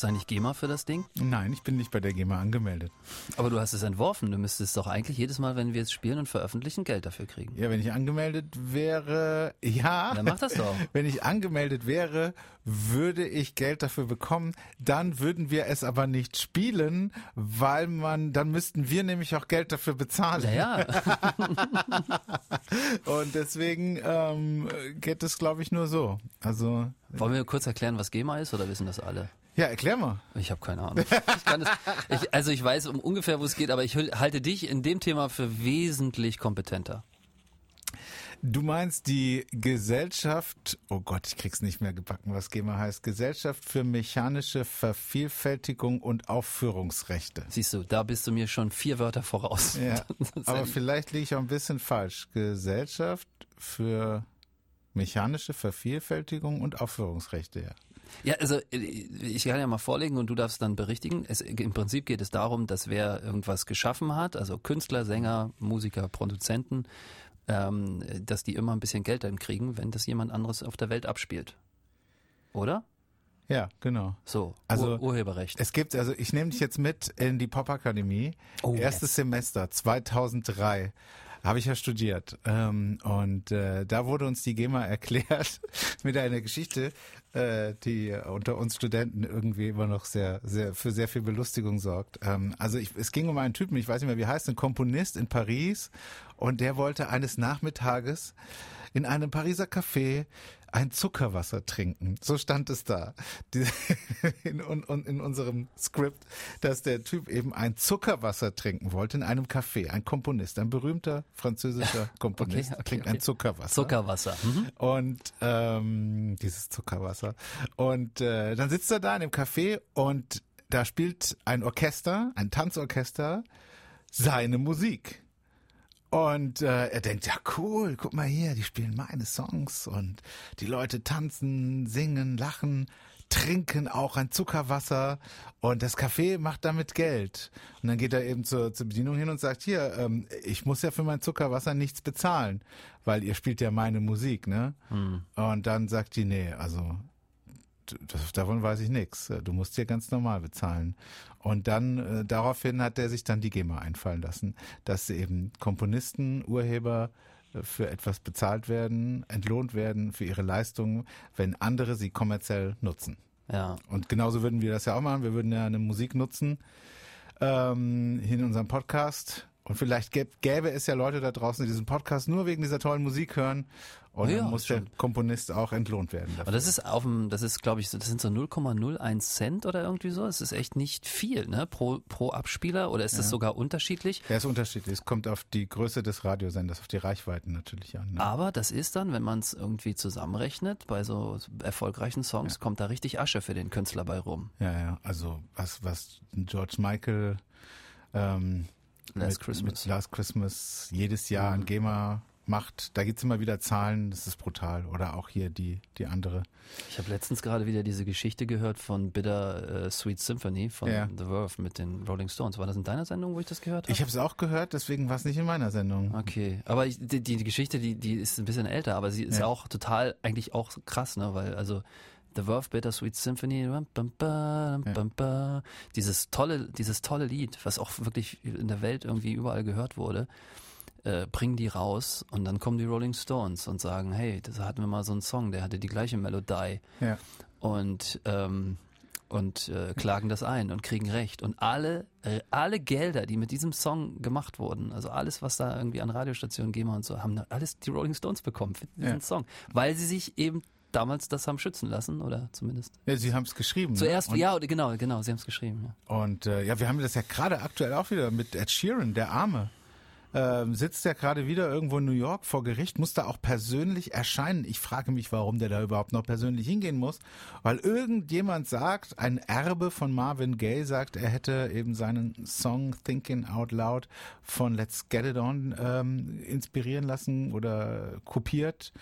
Kriegst du eigentlich GEMA für das Ding? Nein, ich bin nicht bei der GEMA angemeldet. Aber du hast es entworfen. Du müsstest doch eigentlich jedes Mal, wenn wir es spielen und veröffentlichen, Geld dafür kriegen. Ja, wenn ich angemeldet wäre, ja. Dann mach das doch. Wenn ich angemeldet wäre, würde ich Geld dafür bekommen. Dann würden wir es aber nicht spielen, weil man, dann müssten wir nämlich auch Geld dafür bezahlen. Ja, ja. Und deswegen ähm, geht es, glaube ich, nur so. Also Wollen wir kurz erklären, was GEMA ist oder wissen das alle? ja, erklär mal. Ich habe keine Ahnung. Ich kann das, ich, also ich weiß um ungefähr, wo es geht, aber ich halte dich in dem Thema für wesentlich kompetenter. Du meinst die Gesellschaft, oh Gott, ich krieg's nicht mehr gebacken, was GEMA heißt, Gesellschaft für mechanische Vervielfältigung und Aufführungsrechte. Siehst du, da bist du mir schon vier Wörter voraus. Ja, aber vielleicht liege ich auch ein bisschen falsch. Gesellschaft für mechanische Vervielfältigung und Aufführungsrechte, ja. Ja, also äh, ich kann ja mal vorlegen und du darfst dann berichtigen. Es, Im Prinzip geht es darum, dass wer irgendwas geschaffen hat, also Künstler, Sänger, Musiker, Produzenten, ähm, dass die immer ein bisschen Geld dann kriegen, wenn das jemand anderes auf der Welt abspielt. Oder? Ja, genau. So, Also, Ur Urheberrecht. Es gibt, also ich nehme dich jetzt mit in die Popakademie. Oh, Erstes yes. Semester 2003 habe ich ja studiert ähm, und äh, da wurde uns die GEMA erklärt mit einer Geschichte, äh, die unter uns Studenten irgendwie immer noch sehr, sehr für sehr viel Belustigung sorgt. Ähm, also ich, es ging um einen Typen, ich weiß nicht mehr, wie heißt, ein Komponist in Paris und der wollte eines Nachmittages in einem Pariser Café ein Zuckerwasser trinken. So stand es da. Die, in, un- in unserem Skript, dass der Typ eben ein Zuckerwasser trinken wollte in einem Café. Ein Komponist, ein berühmter französischer Komponist okay, trinkt okay. ein Zuckerwasser. Zuckerwasser. Mhm. Und ähm, dieses Zuckerwasser. Und äh, dann sitzt er da in dem Café und da spielt ein Orchester, ein Tanzorchester, seine Musik. Und äh, er denkt, ja cool, guck mal hier, die spielen meine Songs und die Leute tanzen, singen, lachen, trinken auch ein Zuckerwasser und das Café macht damit Geld. Und dann geht er eben zur, zur Bedienung hin und sagt, hier, ähm, ich muss ja für mein Zuckerwasser nichts bezahlen, weil ihr spielt ja meine Musik, ne? Und dann sagt die, nee, also das, davon weiß ich nichts. Du musst hier ganz normal bezahlen. Und dann äh, daraufhin hat er sich dann die GEMA einfallen lassen, dass eben Komponisten, Urheber äh, für etwas bezahlt werden, entlohnt werden für ihre Leistungen, wenn andere sie kommerziell nutzen. Ja. Und genauso würden wir das ja auch machen. Wir würden ja eine Musik nutzen ähm, in unserem Podcast. Und vielleicht gäb, gäbe es ja Leute da draußen, die diesen Podcast nur wegen dieser tollen Musik hören. Und Ja, dann muss der. Komponist auch entlohnt werden dafür. Aber das ist auf dem, das ist, glaube ich, so- das sind so 0,01 Cent oder irgendwie so. Es ist echt nicht viel, ne? Pro, pro Abspieler oder ist das sogar unterschiedlich? Ja, ist unterschiedlich. Es kommt auf die Größe des Radiosenders, auf die Reichweiten natürlich an. Ne? Aber das ist dann, wenn man es irgendwie zusammenrechnet, bei so erfolgreichen Songs, kommt da richtig Asche für den Künstler bei rum. Ja, ja. Also was, was George Michael ähm, Last mit, Christmas. Mhm. Last Christmas jedes Jahr an GEMA macht, da gibt's immer wieder Zahlen, das ist brutal. Oder auch hier die, die andere. Ich habe letztens gerade wieder diese Geschichte gehört von Bitter äh, Sweet Symphony von Ja. The Verve mit den Rolling Stones. War das in deiner Sendung, wo ich das gehört habe? Ich habe es auch gehört, deswegen war es nicht in meiner Sendung. Okay, aber ich, die, die Geschichte, die, die ist ein bisschen älter, aber sie ist Ja. auch total, eigentlich auch krass, ne, weil also The Verve Bittersweet Symphony, bam, bam, bam, bam, bam, dieses tolle, dieses tolle Lied, was auch wirklich in der Welt irgendwie überall gehört wurde, äh, bringen die raus und dann kommen die Rolling Stones und sagen, hey, da hatten wir mal so einen Song, der hatte die gleiche Melodie Ja. und ähm, und äh, klagen das ein und kriegen Recht. Und alle, äh, alle Gelder, die mit diesem Song gemacht wurden, also alles, was da irgendwie an Radiostationen GEMA und so, haben da alles die Rolling Stones bekommen für diesen Ja. Song. Weil sie sich eben damals das haben schützen lassen, oder zumindest. ja sie haben es geschrieben. Zuerst, ne? ja, genau, genau, sie haben es geschrieben. Ja. Und äh, ja, wir haben das ja gerade aktuell auch wieder mit Ed Sheeran, der Arme. Ähm, sitzt ja gerade wieder irgendwo in New York vor Gericht, muss da auch persönlich erscheinen. Ich frage mich, warum der da überhaupt noch persönlich hingehen muss, weil irgendjemand sagt, ein Erbe von Marvin Gaye sagt, er hätte eben seinen Song Thinking Out Loud von Let's Get It On ähm, inspirieren lassen oder kopiert.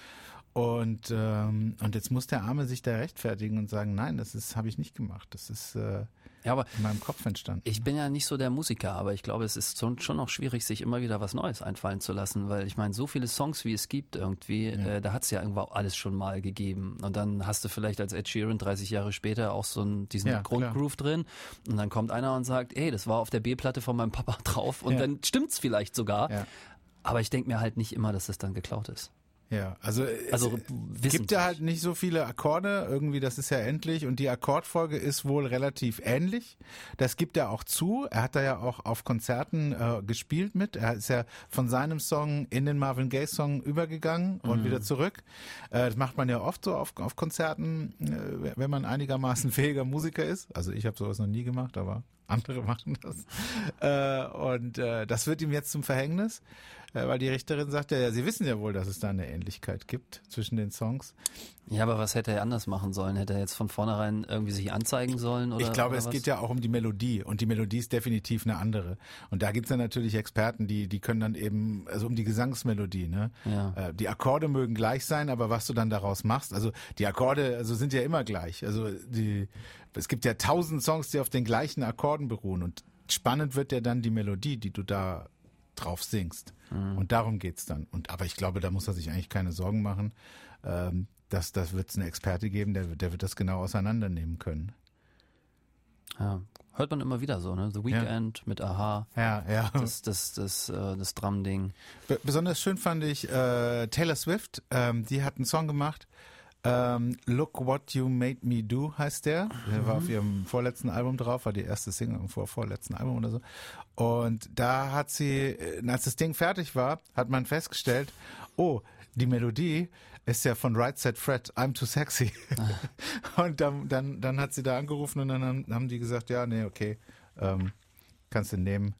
Und ähm, und jetzt muss der Arme sich da rechtfertigen und sagen, nein, das habe ich nicht gemacht. Das ist äh, Ja, aber in meinem Kopf entstanden. Ich bin ja nicht so der Musiker, aber ich glaube, es ist schon, noch schwierig, sich immer wieder was Neues einfallen zu lassen, weil ich meine, so viele Songs, wie es gibt irgendwie, ja. äh, da hat es ja irgendwo alles schon mal gegeben. Und dann hast du vielleicht als Ed Sheeran 30 Jahre später auch so einen, diesen ja, Grundgroove drin und dann kommt einer und sagt, ey, das war auf der B-Platte von meinem Papa drauf und ja. dann stimmt's vielleicht sogar. Aber ich denke mir halt nicht immer, dass das dann geklaut ist. Ja, also, also es gibt ja halt nicht so viele Akkorde, irgendwie das ist ja endlich und die Akkordfolge ist wohl relativ ähnlich. Das gibt er auch zu. Er hat da ja auch auf Konzerten äh, gespielt mit. Er ist ja von seinem Song in den Marvin Gaye Song übergegangen und mhm. wieder zurück. Äh, das macht man ja oft so auf, auf Konzerten, äh, wenn man einigermaßen fähiger Musiker ist. Also ich habe sowas noch nie gemacht, aber andere machen das. Äh, und äh, das wird ihm jetzt zum Verhängnis. Äh, weil die Richterin sagt ja, sie wissen ja wohl, dass es da eine Ähnlichkeit gibt zwischen den Songs. Ja, aber was hätte er anders machen sollen? Hätte er jetzt von vornherein irgendwie sich anzeigen sollen? Oder, ich glaube, oder es was? geht ja auch um die Melodie und die Melodie ist definitiv eine andere. Und da gibt's dann natürlich Experten, die, die können dann eben, also um die Gesangsmelodie, ne? Ja. Äh, die Akkorde mögen gleich sein, aber was du dann daraus machst, also die Akkorde, also sind ja immer gleich. Also die, es gibt ja tausend Songs, die auf den gleichen Akkorden beruhen und spannend wird ja dann die Melodie, die du da drauf singst. Mhm. Und darum geht's dann. Und aber ich glaube, da muss er sich eigentlich keine Sorgen machen. Ähm, dass das wird es eine Experte geben, der, der wird das genau auseinandernehmen können. Ja, hört man immer wieder so, ne? The Weekend ja. mit Aha. Ja, ja. Das, das, das, äh, das Drum-Ding. Besonders schön fand ich äh, Taylor Swift. Ähm, die hat einen Song gemacht. Ähm, Look What You Made Me Do heißt der. Der mhm. war auf ihrem vorletzten Album drauf, war die erste Single vor vorletzten Album oder so. Und da hat sie, äh, als das Ding fertig war, hat man festgestellt, oh, die Melodie ist ja von Right Set Fred, I'm Too Sexy. Ah. und dann, dann, dann hat sie da angerufen und dann haben, haben die gesagt, ja, nee, okay, ähm, kannst du nehmen.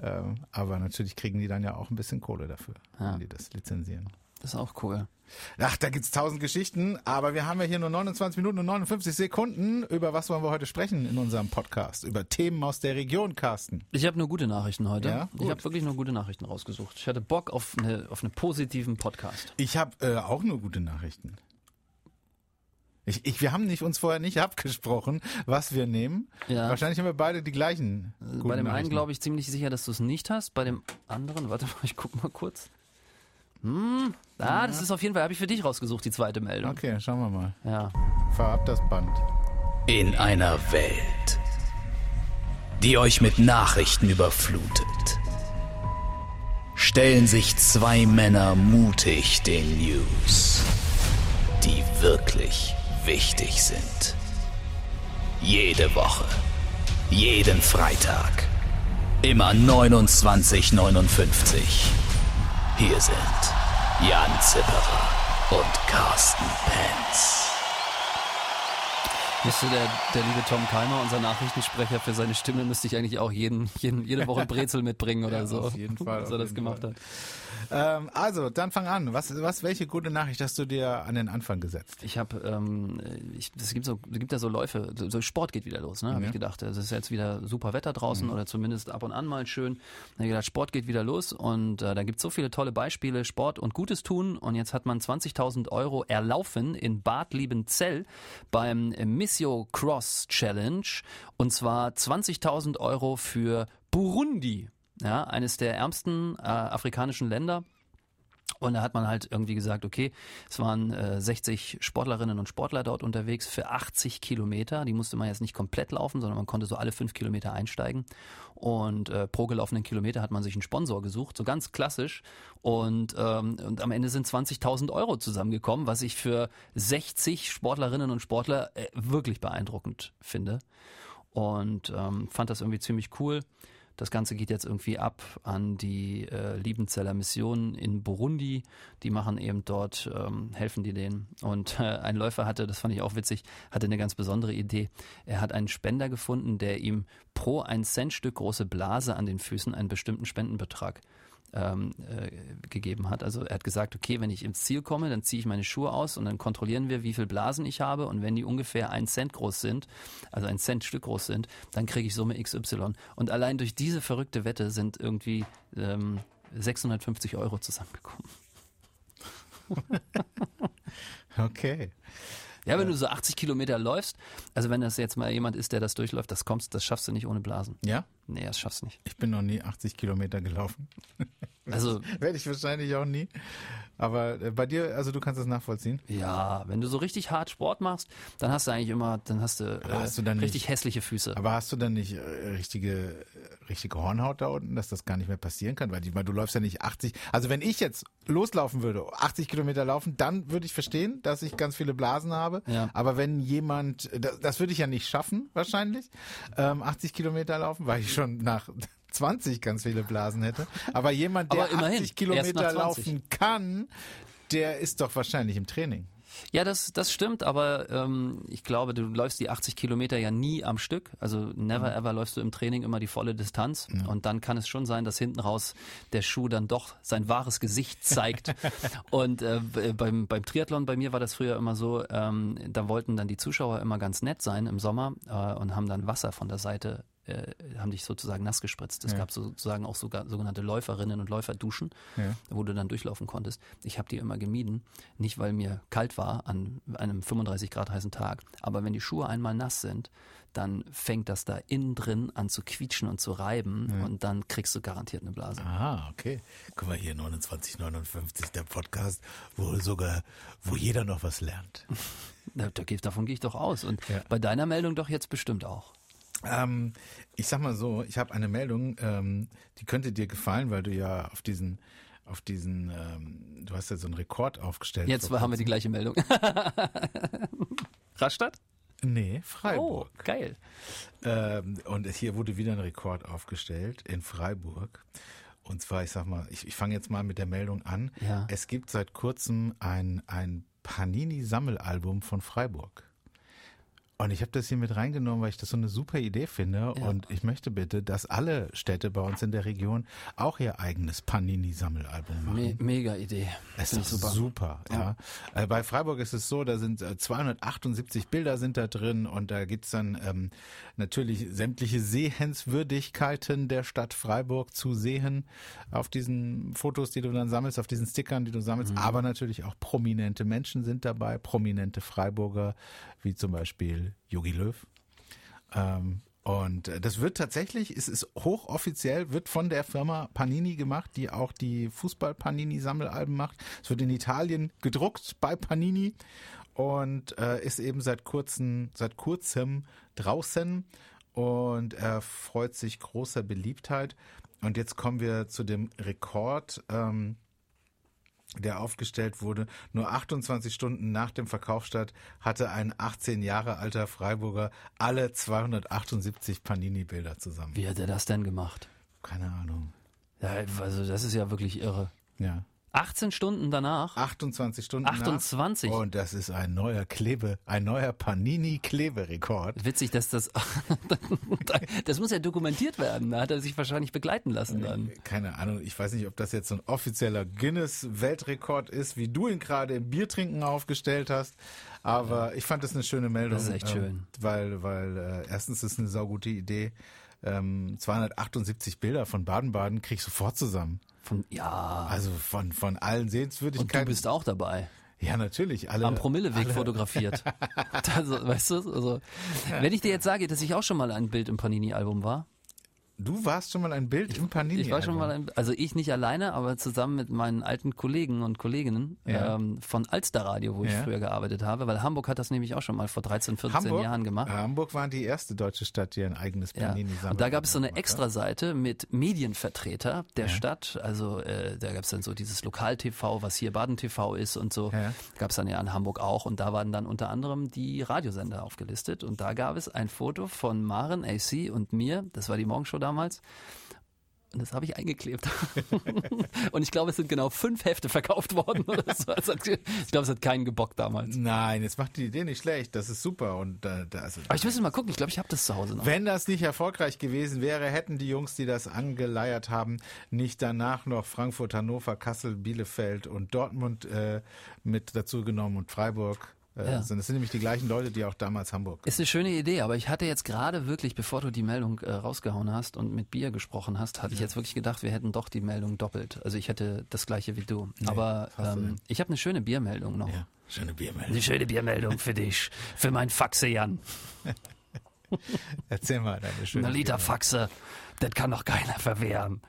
Ähm, aber natürlich kriegen die dann ja auch ein bisschen Kohle dafür, ja. wenn die das lizenzieren. Das ist auch cool. Ach, da gibt's tausend Geschichten, aber wir haben ja hier nur 29 Minuten und 59 Sekunden. Über was wollen wir heute sprechen in unserem Podcast? Über Themen aus der Region, Carsten. Ich habe nur gute Nachrichten heute. Ja, ich habe wirklich nur gute Nachrichten rausgesucht. Ich hatte Bock auf eine auf einen positiven Podcast. Ich habe äh, auch nur gute Nachrichten. Ich, ich, wir haben nicht, uns vorher nicht abgesprochen, was wir nehmen. Ja. Wahrscheinlich haben wir beide die gleichen. Bei dem einen glaube ich ziemlich sicher, dass du es nicht hast. Bei dem anderen, warte mal, ich guck mal kurz. Hm, ah, das ist auf jeden Fall, habe ich für dich rausgesucht, die zweite Meldung. Okay, schauen wir mal. Ja. Fahr ab das Band. In einer Welt, die euch mit Nachrichten überflutet, stellen sich zwei Männer mutig den News, die wirklich wichtig sind. Jede Woche, jeden Freitag, immer 29,59. Hier sind Jan Zipperer und Carsten Penz. Müsste der, der liebe Tom Keimer, unser Nachrichtensprecher, für seine Stimme müsste ich eigentlich auch jeden, jeden jede Woche Brezel mitbringen oder ja, so. Auf jeden Fall. Er das gemacht Fall. hat. Ähm, also, dann fang an. Was, was, welche gute Nachricht hast du dir an den Anfang gesetzt? Ich habe, ähm, ich, es gibt so, es gibt ja so Läufe, so Sport geht wieder los, ne? Habe ja. ich gedacht. Es ist jetzt wieder super Wetter draußen mhm. oder zumindest ab und an mal schön. Dann habe ich gedacht, Sport geht wieder los und äh, da gibt es so viele tolle Beispiele, Sport und Gutes tun. Und jetzt hat man 20.000 Euro erlaufen in Bad Liebenzell beim Missio Cross Challenge und zwar 20.000 Euro für Burundi ja, eines der ärmsten äh, afrikanischen Länder. Und da hat man halt irgendwie gesagt, okay, es waren äh, 60 Sportlerinnen und Sportler dort unterwegs für 80 Kilometer. Die musste man jetzt nicht komplett laufen, sondern man konnte so alle fünf Kilometer einsteigen. Und äh, pro gelaufenen Kilometer hat man sich einen Sponsor gesucht, so ganz klassisch. Und, ähm, und am Ende sind 20.000 Euro zusammengekommen, was ich für 60 Sportlerinnen und Sportler äh, wirklich beeindruckend finde. Und ähm, fand das irgendwie ziemlich cool. Das Ganze geht jetzt irgendwie ab an die äh, Liebenzeller Mission in Burundi. Die machen eben dort, ähm, helfen die denen. Und äh, ein Läufer hatte, das fand ich auch witzig, hatte eine ganz besondere Idee. Er hat einen Spender gefunden, der ihm pro ein Centstück große Blase an den Füßen einen bestimmten Spendenbetrag ähm, äh, gegeben hat. Also er hat gesagt, okay, wenn ich ins Ziel komme, dann ziehe ich meine Schuhe aus und dann kontrollieren wir, wie viel Blasen ich habe und wenn die ungefähr ein Cent groß sind, also ein Cent Stück groß sind, dann kriege ich Summe XY. Und allein durch diese verrückte Wette sind irgendwie ähm, 650 Euro zusammengekommen. okay. Ja, wenn du so 80 Kilometer läufst, also wenn das jetzt mal jemand ist, der das durchläuft, das kommst, das schaffst du nicht ohne Blasen. Ja? Nee, das schaffst du nicht. Ich bin noch nie 80 Kilometer gelaufen. Also, Werde ich wahrscheinlich auch nie. Aber äh, bei dir, also du kannst das nachvollziehen. ja, wenn du so richtig hart Sport machst, dann hast du eigentlich immer, dann hast du, äh, hast du dann richtig nicht- hässliche Füße. Aber hast du dann nicht äh, richtige, äh, richtige Hornhaut da unten, dass das gar nicht mehr passieren kann? Weil meine, du läufst ja nicht 80. Also wenn ich jetzt loslaufen würde, 80 Kilometer laufen, dann würde ich verstehen, dass ich ganz viele Blasen habe. Ja. Aber wenn jemand, das, das würde ich ja nicht schaffen, wahrscheinlich, ähm, 80 Kilometer laufen, weil ich schon nach 20 ganz viele Blasen hätte. Aber jemand, der Aber immerhin, 80 erst Kilometer nach 20. laufen kann, der ist doch wahrscheinlich im Training. Ja, das, das stimmt, aber ähm, ich glaube, du läufst die 80 Kilometer ja nie am Stück. Also never Mhm. ever läufst du im Training immer die volle Distanz. Und dann kann es schon sein, dass hinten raus der Schuh dann doch sein wahres Gesicht zeigt. und äh, beim, beim Triathlon bei mir war das früher immer so, ähm, da wollten dann die Zuschauer immer ganz nett sein im Sommer äh, und haben dann Wasser von der Seite äh, haben dich sozusagen nass gespritzt. Es Ja. gab sozusagen auch sogar sogenannte Läuferinnen und Läuferduschen, Ja. wo du dann durchlaufen konntest. Ich habe die immer gemieden, nicht weil mir kalt war an einem 35 Grad heißen Tag, aber wenn die Schuhe einmal nass sind, dann fängt das da innen drin an zu quietschen und zu reiben und dann kriegst du garantiert eine Blase. Ah, okay. Guck mal hier, 2959, der Podcast, wo sogar, wo jeder noch was lernt. Da, da, geht- davon gehe ich doch aus. Und Ja. bei deiner Meldung doch jetzt bestimmt auch. Ähm, ich sag mal so, ich habe eine Meldung, ähm, die könnte dir gefallen, weil du ja auf diesen, auf diesen, ähm, du hast ja so einen Rekord aufgestellt. Jetzt haben wir die gleiche Meldung. Rastatt? Nee, Oh, Freiburg. geil. Ähm, und hier wurde wieder ein Rekord aufgestellt in Freiburg. Und zwar, ich sag mal, ich, ich fange jetzt mal mit der Meldung an. Ja. Es gibt seit kurzem ein, ein Panini-Sammelalbum von Freiburg. Und ich habe das hier mit reingenommen, weil ich das so eine super Idee finde. Ja. Und ich möchte bitte, dass alle Städte bei uns in der Region auch ihr eigenes Panini-Sammelalbum machen. Me mega Idee. Es ist super. super. ja. Äh, bei Freiburg ist es so, da sind äh, 278 Bilder sind da drin und da gibt's dann ähm, natürlich sämtliche Sehenswürdigkeiten der Stadt Freiburg zu sehen auf diesen Fotos, die du dann sammelst, auf diesen Stickern, die du sammelst. Aber natürlich auch prominente Menschen sind dabei, prominente Freiburger, wie zum Beispiel Jogi Löw. Ähm, und äh, das wird tatsächlich, es ist hochoffiziell, wird von der Firma Panini gemacht, die auch die Fußball-Panini-Sammelalben macht. Es wird in Italien gedruckt bei Panini und äh, ist eben seit kurzem, seit kurzem draußen und er freut sich großer Beliebtheit. Und jetzt kommen wir zu dem Rekord. Ähm, der aufgestellt wurde, nur 28 Stunden nach dem Verkaufsstart hatte ein 18 Jahre alter Freiburger alle 278 Panini-Bilder zusammen. Wie hat er das denn gemacht? Keine Ahnung. Ja, also das ist ja wirklich irre. Ja. 18 Stunden danach. 28 Stunden 28? nach. Und das ist ein neuer Klebe, ein neuer Panini-Kleberekord. Witzig, dass das das muss ja dokumentiert werden. Da hat er sich wahrscheinlich begleiten lassen dann. Keine Ahnung, ich weiß nicht, ob das jetzt so ein offizieller Guinness-Weltrekord ist, wie du ihn gerade im Biertrinken aufgestellt hast. Aber ich fand das eine schöne Meldung. Das ist echt ähm, schön. Weil, weil äh, erstens ist es eine saugute Idee. Ähm, 278 Bilder von Baden-Baden krieg ich sofort zusammen. Von ja. Also von, von allen Und du Sehenswürdigkeiten. bist auch dabei. ja, natürlich. Alle, Am Promilleweg fotografiert. Also, weißt du, also, wenn ich dir jetzt sage, dass ich auch schon mal ein Bild im Panini-Album war, Du warst schon mal ein Bild im Panini. Ich war schon mal, ein, also ich nicht alleine, aber zusammen mit meinen alten Kollegen und Kolleginnen Ja. ähm, von Alster Radio, wo ich Ja. früher gearbeitet habe, weil Hamburg hat das nämlich auch schon mal vor 13, 14 Jahren gemacht. Hamburg war die erste deutsche Stadt, die ein eigenes Ja. Panini Und da gab es so eine Extraseite mit Medienvertreter der Stadt. Also äh, da gab es dann so dieses Lokal-TV, was hier Baden-TV ist und so. Ja. Gab es dann ja in Hamburg auch. Und da waren dann unter anderem die Radiosender aufgelistet. Und da gab es ein Foto von Maren, AC und mir. Das war die Morgenshow damals. Und das habe ich eingeklebt. und ich glaube, es sind genau fünf Hefte verkauft worden. Oder so. Hat- Ich glaube, es hat keinen gebockt damals. Nein, jetzt macht die Idee nicht schlecht. Das ist super. Und äh, da, also, Aber ich müsste mal gucken. Ich glaube, ich habe das zu Hause noch. wenn das nicht erfolgreich gewesen wäre, hätten die Jungs, die das angeleiert haben, nicht danach noch Frankfurt, Hannover, Kassel, Bielefeld und Dortmund äh, mit dazu genommen und Freiburg. Äh, Ja. sind- Das sind nämlich die gleichen Leute, die auch damals Hamburg. Ist eine schöne Idee, aber ich hatte jetzt gerade wirklich, bevor du die Meldung äh, rausgehauen hast und mit Bier gesprochen hast, hatte ich jetzt wirklich gedacht, wir hätten doch die Meldung doppelt. Also ich hätte das gleiche wie du. aber hast du ähm, ich habe eine schöne Biermeldung noch. Ja, Schöne Biermeldung. Eine schöne Biermeldung für dich, für mein Faxe Jan. Erzähl mal deine schöne Eine Liter Biermeldung. Faxe, das kann doch keiner verwehren.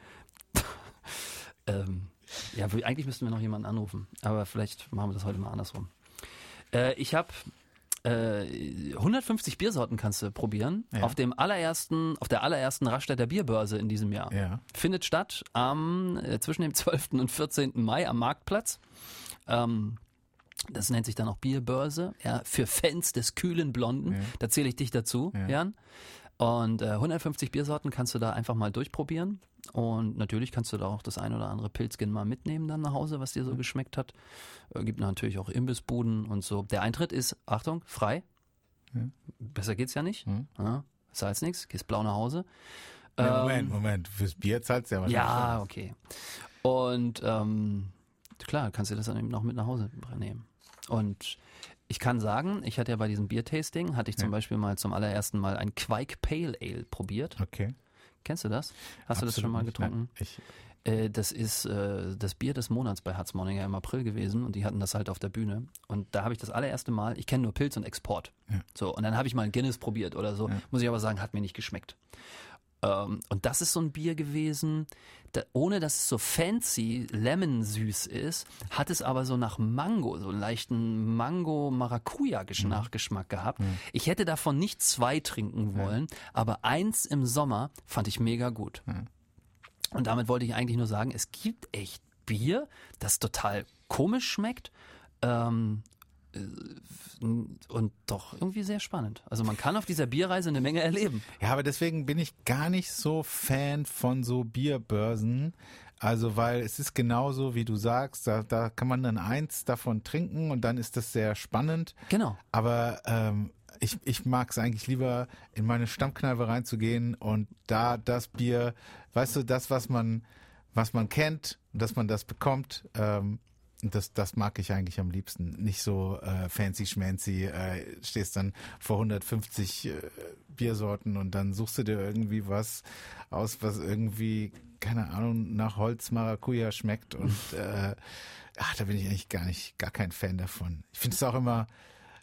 ähm, ja, eigentlich müssten wir noch jemanden anrufen, aber vielleicht machen wir das heute mal andersrum. Äh, ich habe äh, 150 Biersorten kannst du probieren Ja. auf dem allerersten, auf der allerersten Raststätter Bierbörse in diesem Jahr. Ja. Findet statt am äh, zwischen dem 12. und 14. Mai am Marktplatz. Ähm, das nennt sich dann auch Bierbörse, ja, für Fans des kühlen Blonden. Ja. Da zähle ich dich dazu, Ja. Jan. Und äh, 150 Biersorten kannst du da einfach mal durchprobieren. Und natürlich kannst du da auch das ein oder andere Pilzkin mal mitnehmen dann nach Hause, was dir so geschmeckt hat. Äh, gibt natürlich auch Imbissbuden und so. Der Eintritt ist, Achtung, frei. Ja. Besser geht's ja nicht. Hm. Ja, zahlst nichts, gehst blau nach Hause. Nee, Ähm, Moment, Moment. Fürs Bier zahlst du ja wahrscheinlich. ja, okay. Und ähm, klar, kannst du das dann eben noch mit nach Hause nehmen. Und ich kann sagen, ich hatte ja bei diesem Biertasting, hatte ich zum Ja. Beispiel mal zum allerersten Mal ein Quake Pale Ale probiert. Okay. Kennst du das? Hast du das Absolut schon mal getrunken? Ich, Äh, das ist äh, das Bier des Monats bei Harzmorninger im April gewesen und die hatten das halt auf der Bühne. Und da habe ich das allererste Mal, ich kenne nur Pilz und Export. Ja. So, und dann habe ich mal ein Guinness probiert oder so. Ja. Muss ich aber sagen, hat mir nicht geschmeckt. Ähm, und das ist so ein Bier gewesen, da, ohne dass es so fancy lemon-süß ist, hat es aber so nach Mango, so einen leichten Mango-Maracuja-Nachgeschmack gehabt. Ich hätte davon nicht zwei trinken wollen, aber eins im Sommer fand ich mega gut. Und damit wollte ich eigentlich nur sagen, es gibt echt Bier, das total komisch schmeckt ähm, äh, und doch irgendwie sehr spannend. Also man kann auf dieser Bierreise eine Menge erleben. ja, aber deswegen bin ich gar nicht so Fan von so Bierbörsen. Also, weil es ist genauso, wie du sagst, da, da kann man dann eins davon trinken und dann ist das sehr spannend. Genau. Aber ähm, ich, ich mag es eigentlich lieber, in meine Stammkneipe reinzugehen und da das Bier, weißt du, das, was man, was man kennt, dass man das bekommt, ähm, das, das mag ich eigentlich am liebsten. Nicht so äh, fancy schmancy, äh, stehst dann vor 150 äh, Biersorten und dann suchst du dir irgendwie was aus, was irgendwie, keine Ahnung, nach Holz Maracuja schmeckt und äh, ach, da bin ich eigentlich gar nicht, gar kein Fan davon. Ich finde es auch immer,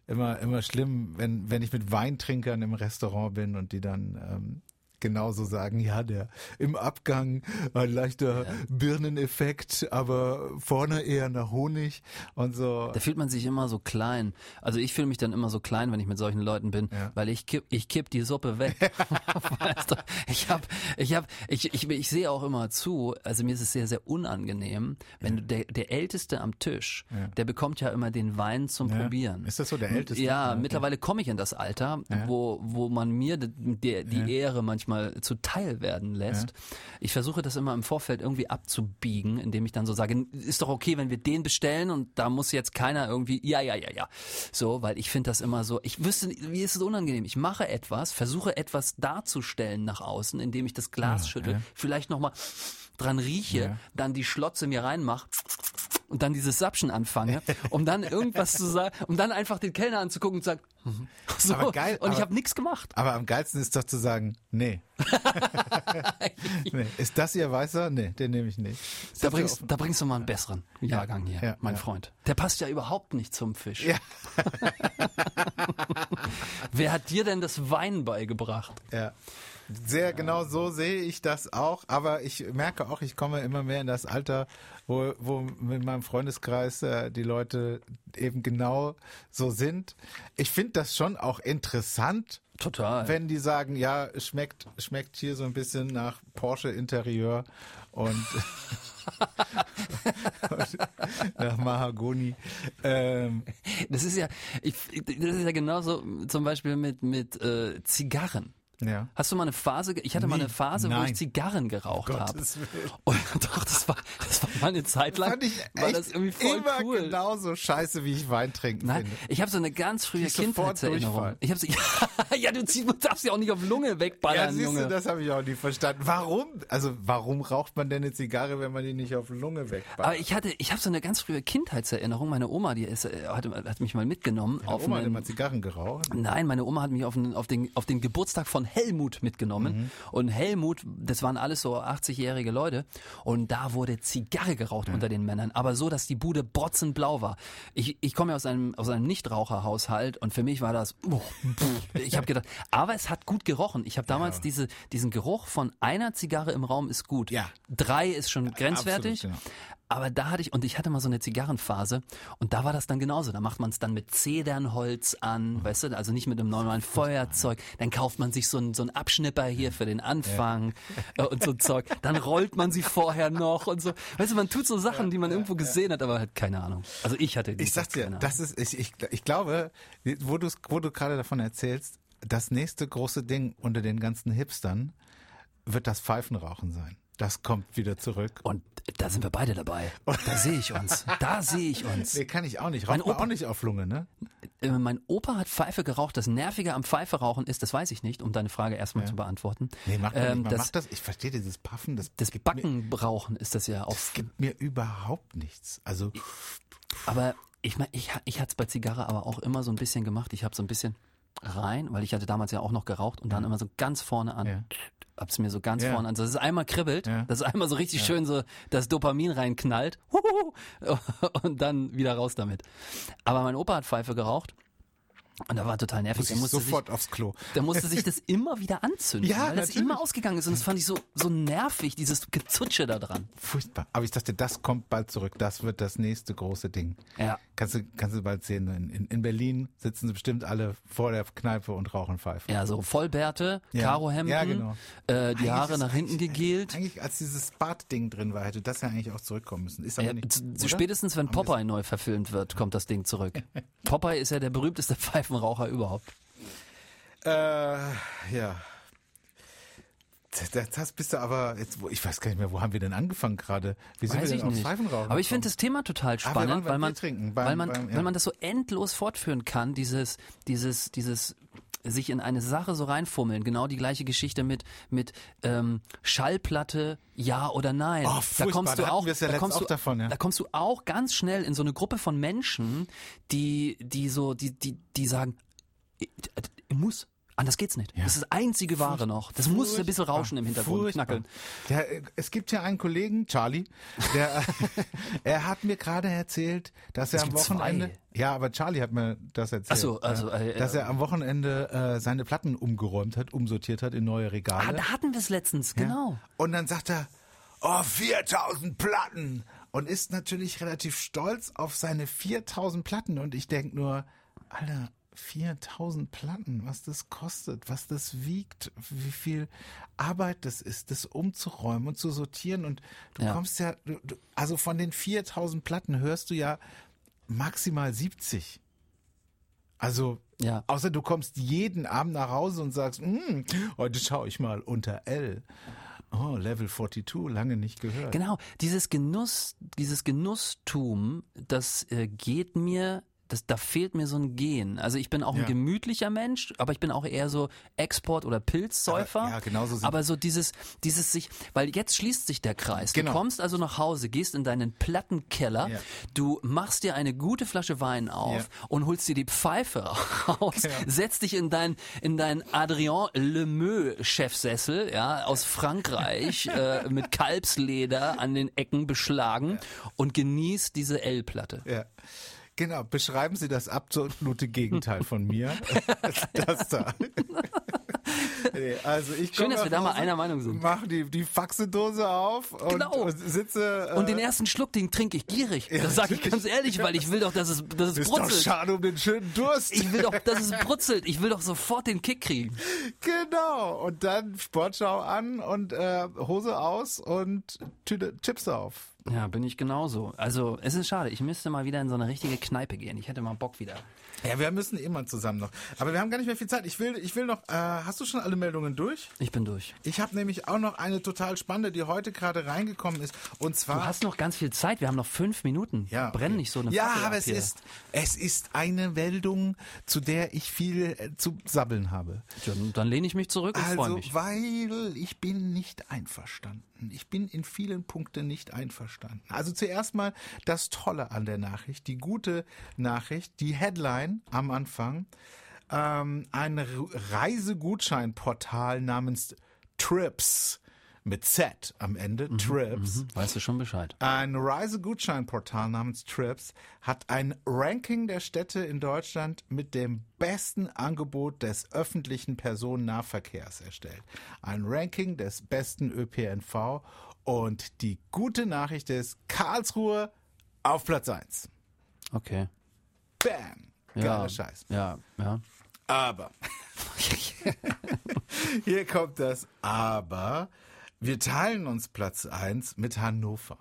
immer, immer schlimm, wenn, wenn ich mit Weintrinkern im Restaurant bin und die dann ähm, genauso sagen, ja, der im Abgang ein leichter Birneneffekt, aber vorne eher nach Honig und so. Da fühlt man sich immer so klein. Also ich fühle mich dann immer so klein, wenn ich mit solchen Leuten bin, Ja. weil ich kipp, ich kipp die Suppe weg. weißt du? Ich hab, ich hab, ich, ich, ich sehe auch immer zu, also mir ist es sehr, sehr unangenehm, wenn du der, der Älteste am Tisch, Ja. der bekommt ja immer den Wein zum Ja. Probieren. Ist das so der Älteste? Ja, mittlerweile komme ich in das Alter, Ja. wo, wo man mir die Ja. Ehre manchmal zuteil werden lässt. Ich versuche das immer im Vorfeld irgendwie abzubiegen, indem ich dann so sage, ist doch okay, wenn wir den bestellen und da muss jetzt keiner irgendwie, ja, ja, ja, ja. So, weil ich finde das immer so, ich wüsste, wie ist es unangenehm? Ich mache etwas, versuche etwas darzustellen nach außen, indem ich das Glas Ja, schüttel, ja. vielleicht nochmal dran rieche, Ja. dann die Schlotze mir reinmache und dann dieses Sapschen anfange, um dann irgendwas zu sagen, um dann einfach den Kellner anzugucken und zu sagen, so, Aber geil, und ich habe nichts gemacht. Aber am geilsten ist doch zu sagen, nee. nee. Ist das Ihr Weißer? Nee, den nehme ich nicht. Ist Da bringst, da bringst du mal einen besseren Jahrgang hier, Ja, mein ja. Freund. Der passt ja überhaupt nicht zum Fisch. Ja. Wer hat dir denn das Wein beigebracht? Ja. Sehr genau so sehe ich das auch, aber ich merke auch, ich komme immer mehr in das Alter, wo, wo mit meinem Freundeskreis äh, die Leute eben genau so sind. Ich finde das schon auch interessant, Total. wenn die sagen, ja, es schmeckt, schmeckt hier so ein bisschen nach Porsche Interieur und, und nach Mahagoni. Ähm, Das ist ja, ich, das ist ja genauso zum Beispiel mit, mit äh, Zigarren. Ja. Hast du mal eine Phase, ich hatte mal Nie. eine Phase, wo Nein. ich Zigarren geraucht habe. Gottes Willen. Und doch, das war, das war mal eine Zeit lang, Fand ich war das irgendwie voll immer cool. genauso scheiße, wie ich Wein trinken Nein, finde. ich habe so eine ganz frühe sofort Kindheitserinnerung. Ich habe so, ja, du ziehst, du darfst ja auch nicht auf Lunge Ja, wegballern, siehst Junge. du, das habe ich auch nie verstanden. Warum? Also warum raucht man denn eine Zigarre, wenn man die nicht auf Lunge Aber wegballert? ich hatte, ich habe so eine ganz frühe Kindheitserinnerung. Meine Oma, die ist, äh, hat, hat mich mal mitgenommen auf Oma hat einen, immer Zigarren geraucht. Nein, meine Oma hat mich auf den, auf den, auf den Geburtstag von Helmut mitgenommen. Und Helmut, das waren alles so 80-jährige Leute. Und da wurde Zigarre geraucht unter den Männern, aber so, dass die Bude botzenblau war. Ich, ich komme ja aus einem, aus einem Nichtraucherhaushalt und für mich war das, oh, ich habe gedacht, aber es hat gut gerochen. Ich habe damals diese, diesen Geruch von einer Zigarre im Raum ist gut. Ja. Drei ist schon grenzwertig. absolut, genau. Aber da hatte ich, und ich hatte mal so eine Zigarrenphase und da war das dann genauso. Da macht man es dann mit Zedernholz an, weißt du, also nicht mit einem normalen Feuerzeug. Dann kauft man sich so einen, so einen Abschnipper hier für den Anfang äh, und so ein Zeug. Dann rollt man sie vorher noch und so. Weißt du, man tut so Sachen, die man irgendwo gesehen hat, aber hat keine Ahnung. Also ich hatte Ich sag dir, das ist, ich, ich, ich glaube, wo du, wo du gerade davon erzählst, das nächste große Ding unter den ganzen Hipstern wird das Pfeifenrauchen sein. Das kommt wieder zurück. Und da sind wir beide dabei. Da sehe ich uns. Da sehe ich uns. Nee, kann ich auch nicht. Mein Raucht man Opa- auch nicht auf Lunge, ne? Äh, mein Opa hat Pfeife geraucht. Das Nervige am Pfeife rauchen ist, das weiß ich nicht, um deine Frage erstmal zu beantworten. Nee, macht man Ähm, nicht. Man das, macht das. Ich verstehe dieses Puffen. Das, das Backenrauchen ist das ja das auf. gibt mir überhaupt nichts. Also, Aber ich meine, ich, ich hatte es bei Zigarre aber auch immer so ein bisschen gemacht. Ich habe so ein bisschen rein, weil ich hatte damals ja auch noch geraucht und dann immer so ganz vorne an. Ja. Hab's mir so ganz Ja. vorne an. Also, dass es einmal kribbelt, Ja. dass es einmal so richtig schön so das Dopamin reinknallt Huhuhu. und dann wieder raus damit. Aber mein Opa hat Pfeife geraucht und da war total nervig. muss Der musste sofort sich, aufs Klo. der musste sich das immer wieder anzünden, Ja, weil das natürlich. immer ausgegangen ist und das fand ich so so nervig, dieses Gezutsche da dran. Furchtbar. Aber ich dachte, das kommt bald zurück. Das wird das nächste große Ding. Ja. Kannst du, kannst du bald sehen. In, in, in Berlin sitzen sie bestimmt alle vor der Kneipe und rauchen Pfeife. Ja, so Vollbärte, Ja. Karohemden, Ja, genau. äh, die Eigentlich Haare nach hinten gegelt. Eigentlich, als dieses Bart-Ding drin war, hätte das ja eigentlich auch zurückkommen müssen. Ist aber Ja, nicht. oder? spätestens wenn Popeye neu verfilmt wird, kommt das Ding zurück. Popeye ist ja der berühmteste Pfeifenraucher überhaupt. Äh, ja. Das, das bist du aber, jetzt, ich weiß gar nicht mehr, wo haben wir denn angefangen gerade? Wie sind Weiß wir denn nicht. Pfeifenrauchen Aber ich finde das Thema total Ah, spannend, weil man, trinken, beim- weil man, beim- ja. weil man das so endlos fortführen kann, dieses, dieses, dieses sich in eine Sache so reinfummeln. Genau die gleiche Geschichte mit mit ähm, Schallplatte, ja oder nein. Oh, da kommst du auch, ja da kommst auch du, davon, ja. da kommst du auch ganz schnell in so eine Gruppe von Menschen, die die so die die die sagen, ich, ich muss. Anders geht's nicht. Das ist das einzige Wahre noch. Das muss ein bisschen rauschen im Hintergrund, Furchtbar. knackeln. Der, äh, es gibt ja einen Kollegen, Charlie, der, er hat mir gerade erzählt, dass er Es am gibt Wochenende, zwei. ja, aber Charlie hat mir das erzählt, Ach so, also, äh, äh, dass er am Wochenende äh, seine Platten umgeräumt hat, umsortiert hat in neue Regale. Ah, da hatten wir es letztens, Ja. genau. Und dann sagt er, oh, 4000 Platten. Und ist natürlich relativ stolz auf seine 4000 Platten. Und ich denk nur, Alter, 4000 Platten, was das kostet, was das wiegt, wie viel Arbeit das ist, das umzuräumen und zu sortieren. Und du Ja. kommst ja, du, also von den 4000 Platten hörst du ja maximal 70. Also, Ja. außer du kommst jeden Abend nach Hause und sagst, "Hm, heute schaue ich mal unter L. Oh, Level 42, lange nicht gehört. Genau, dieses Genuss, dieses Genusstum, das äh, geht mir, das, da fehlt mir so ein Gen. Also ich bin auch Ja. ein gemütlicher Mensch, aber ich bin auch eher so Export- oder Pilzsäufer. Aber- ja, genauso sind- Aber so dieses, dieses sich, weil jetzt schließt sich der Kreis. Genau. Du kommst also nach Hause, gehst in deinen Plattenkeller, Ja. du machst dir eine gute Flasche Wein auf Ja. und holst dir die Pfeife raus, Genau. setzt dich in dein, in dein Adrien Lemeux Chefsessel, ja, aus Frankreich, äh, mit Kalbsleder an den Ecken beschlagen und genießt diese L-Platte. Ja. Genau, beschreiben Sie das absolute Gegenteil von mir. das da. nee, also ich Schön, dass wir da mal einer Meinung sind. Mach die, die Faxedose auf und, Genau. und sitze. Äh, Und den ersten Schluck, den trinke ich gierig. das sage ich ganz ehrlich, weil ich will doch, dass es, dass es ist doch brutzelt. schade um den schönen Durst. Ich will doch, dass es brutzelt. Ich will doch sofort den Kick kriegen. Genau. Und dann Sportschau an und äh, Hose aus und Tüte Chips auf. Ja, bin ich genauso. Also, es ist schade. Ich müsste mal wieder in so eine richtige Kneipe gehen. Ich hätte mal Bock wieder. Ja, wir müssen immer zusammen noch. Aber wir haben gar nicht mehr viel Zeit. Ich will, ich will noch. Äh, hast du schon alle Meldungen durch? Ich bin durch. Ich habe nämlich auch noch eine total spannende, die heute gerade reingekommen ist. Und Du zwar. hast noch ganz viel Zeit. Wir haben noch fünf Minuten. ja, Brenn nicht so eine Ja, Fackel aber ab es hier. ist, es ist eine Meldung, zu der ich viel äh, zu sabbeln habe. Ja, dann lehne ich mich zurück und freue Also, mich. weil ich bin nicht einverstanden. Ich bin in vielen Punkten nicht einverstanden. Also zuerst mal das Tolle an der Nachricht, die gute Nachricht, die Headline am Anfang. Ähm, ein Reisegutscheinportal namens Trips mit Z am Ende, Trips. Mhm, weißt du schon Bescheid. Ein Reisegutscheinportal namens Trips hat ein Ranking der Städte in Deutschland mit dem besten Angebot des öffentlichen Personennahverkehrs erstellt. Ein Ranking des besten ÖPNV und die gute Nachricht ist Karlsruhe auf Platz 1. Okay. Bam. Geiler Ja, Scheiß. ja, ja. Aber. Hier kommt das Aber. Wir teilen uns Platz 1 mit Hannover.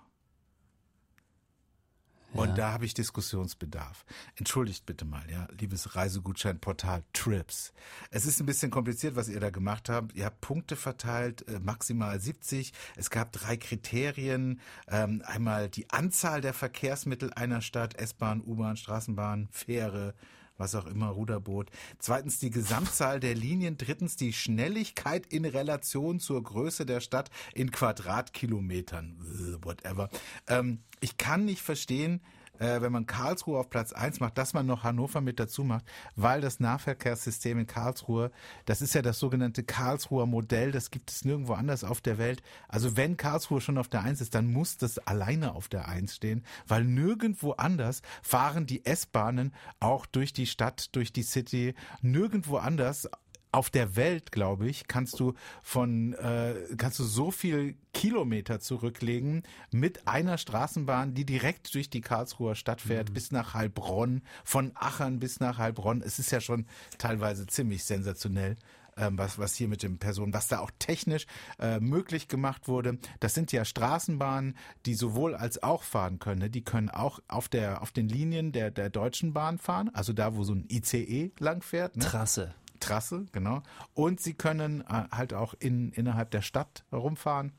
Und da habe ich Diskussionsbedarf. Entschuldigt bitte mal, ja, liebes Reisegutscheinportal Trips. Es ist ein bisschen kompliziert, was ihr da gemacht habt. Ihr habt Punkte verteilt, äh, maximal 70. Es gab drei Kriterien. Ähm, einmal die Anzahl der Verkehrsmittel einer Stadt, S-Bahn, U-Bahn, Straßenbahn, Fähre, was auch immer, Ruderboot. Zweitens die Gesamtzahl der Linien. Drittens die Schnelligkeit in Relation zur Größe der Stadt in Quadratkilometern. Äh, Whatever. Ähm, ich kann nicht verstehen, äh, wenn man Karlsruhe auf Platz 1 macht, dass man noch Hannover mit dazu macht, weil das Nahverkehrssystem in Karlsruhe, das ist ja das sogenannte Karlsruher Modell, das gibt es nirgendwo anders auf der Welt. Also wenn Karlsruhe schon auf der 1 ist, dann muss das alleine auf der 1 stehen, weil nirgendwo anders fahren die S-Bahnen auch durch die Stadt, durch die City, nirgendwo anders auf der Welt, glaube ich, kannst du von äh, kannst du so viel Kilometer zurücklegen mit einer Straßenbahn, die direkt durch die Karlsruher Stadt fährt bis nach Heilbronn, von Achern bis nach Heilbronn. Es ist ja schon teilweise ziemlich sensationell. ähm, Was, was hier mit den Personen, was da auch technisch äh, möglich gemacht wurde. Das sind ja Straßenbahnen, die sowohl als auch fahren können. ne? Die können auch auf der auf den Linien der der Deutschen Bahn fahren, also da, wo so ein ICE lang fährt. Ne? Trasse. Trasse, genau. Und sie können äh, halt auch in, innerhalb der Stadt herumfahren.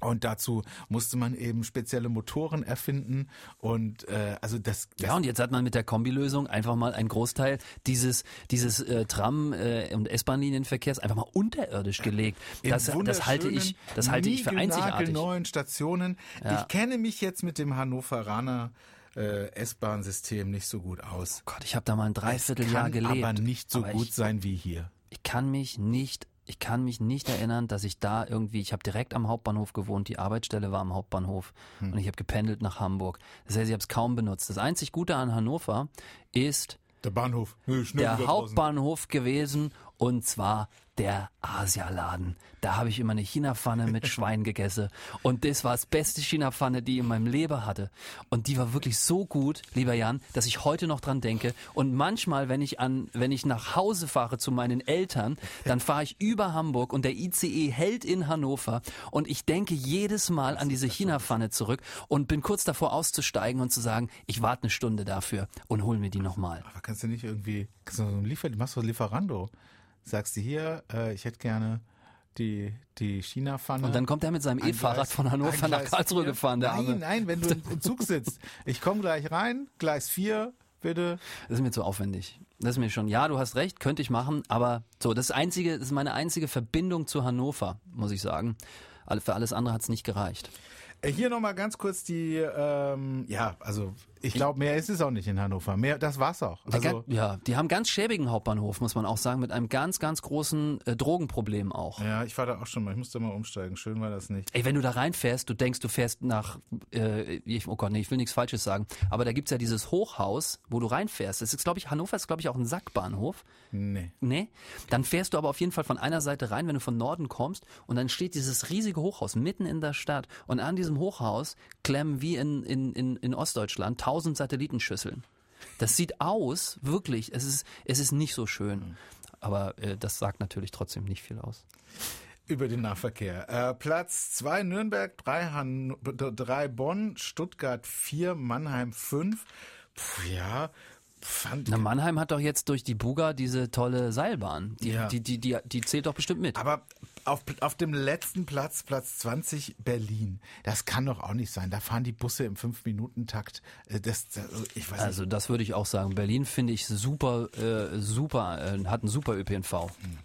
Und dazu musste man eben spezielle Motoren erfinden. Und äh, also das, das Ja, und jetzt hat man mit der Kombilösung einfach mal einen Großteil dieses, dieses äh, Tram- äh, und S-Bahn-Linienverkehrs einfach mal unterirdisch gelegt. Das, das halte ich, das halte ich für einzigartig. neuen Stationen. Ja. Ich kenne mich jetzt mit dem Hannoveraner äh, S-Bahn-System nicht so gut aus. Gott, ich habe da mal ein Dreivierteljahr Kann gelebt. aber nicht so Aber gut ich, sein wie hier. ich kann mich nicht ich kann mich nicht erinnern, dass ich da irgendwie, ich habe direkt am Hauptbahnhof gewohnt, die Arbeitsstelle war am Hauptbahnhof Hm. und ich habe gependelt nach Hamburg. Das heißt, ich habe es kaum benutzt. Das einzig Gute an Hannover ist Der Bahnhof. Der. Hauptbahnhof gewesen und zwar der Asialaden. Da habe ich immer eine China-Pfanne mit Schwein gegessen und das war das beste China-Pfanne, die ich in meinem Leben hatte. Und die war wirklich so gut, lieber Jan, dass ich heute noch dran denke. Und manchmal, wenn ich an, wenn ich nach Hause fahre zu meinen Eltern, dann fahre ich über Hamburg und der ICE hält in Hannover und ich denke jedes Mal an diese China-Pfanne zurück und bin kurz davor auszusteigen und zu sagen, ich warte eine Stunde dafür und hol mir die nochmal. Aber kannst du nicht irgendwie, kannst du so ein Liefer, machst du Lieferando. Sagst du hier, äh, ich hätte gerne die, die China-Pfanne. Und dann kommt er mit seinem Ein E-Fahrrad von Hannover nach Karlsruhe gefahren, der Nein, Arme. nein, wenn du im Zug sitzt. Ich komme gleich rein, Gleis 4, bitte. Das ist mir zu aufwendig. Das ist mir schon, ja, du hast recht, könnte ich machen, aber so, das einzige, das ist meine einzige Verbindung zu Hannover, muss ich sagen. Für alles andere hat es nicht gereicht. Äh, Hier nochmal ganz kurz die, ähm, ja, also ich glaube, mehr ist es auch nicht in Hannover. Mehr, das war's auch. Also, ja, die haben ganz schäbigen Hauptbahnhof, muss man auch sagen, mit einem ganz, ganz großen äh, Drogenproblem auch. ja, ich war da auch schon mal. Ich musste mal umsteigen. Schön war das nicht. Ey, wenn du da reinfährst, du denkst, du fährst nach, äh, ich, oh Gott, nee, ich will nichts Falsches sagen, aber da gibt's ja dieses Hochhaus, wo du reinfährst. Das ist, glaube ich, Hannover ist, glaube ich, auch ein Sackbahnhof. Nee. Nee. Dann fährst du aber auf jeden Fall von einer Seite rein, wenn du von Norden kommst, und dann steht dieses riesige Hochhaus mitten in der Stadt. Und an diesem Hochhaus klemmen wie in, in, in, in Ostdeutschland tausend Satellitenschüsseln. Das sieht aus, wirklich, es ist, es ist nicht so schön. Aber äh, das sagt natürlich trotzdem nicht viel aus. Über den Nahverkehr. Äh, Platz 2 Nürnberg, 3 Bonn, Stuttgart 4, Mannheim 5. Puh, ja, fand Na, Mannheim hat doch jetzt durch die Buga diese tolle Seilbahn. Die, Ja. die, die, die, die zählt doch bestimmt mit. Aber auf, auf dem letzten Platz, Platz 20, Berlin. Das kann doch auch nicht sein. Da fahren die Busse im 5-Minuten-Takt. Äh, Das, das, ich weiß Also das würde ich auch sagen. Berlin finde ich super, äh, super, äh, hat einen super ÖPNV. nicht.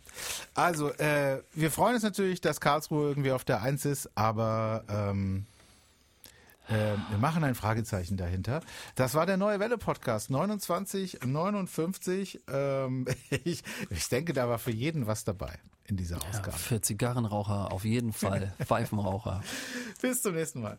Also, äh, wir freuen uns natürlich, dass Karlsruhe irgendwie auf der 1 ist, aber ähm, äh, wir machen ein Fragezeichen dahinter. Das war der Neue Welle Podcast 29, 59. Ähm, ich, ich denke, da war für jeden was dabei. in dieser Ja, Ausgabe. für Zigarrenraucher auf jeden Fall. Pfeifenraucher. Bis zum nächsten Mal.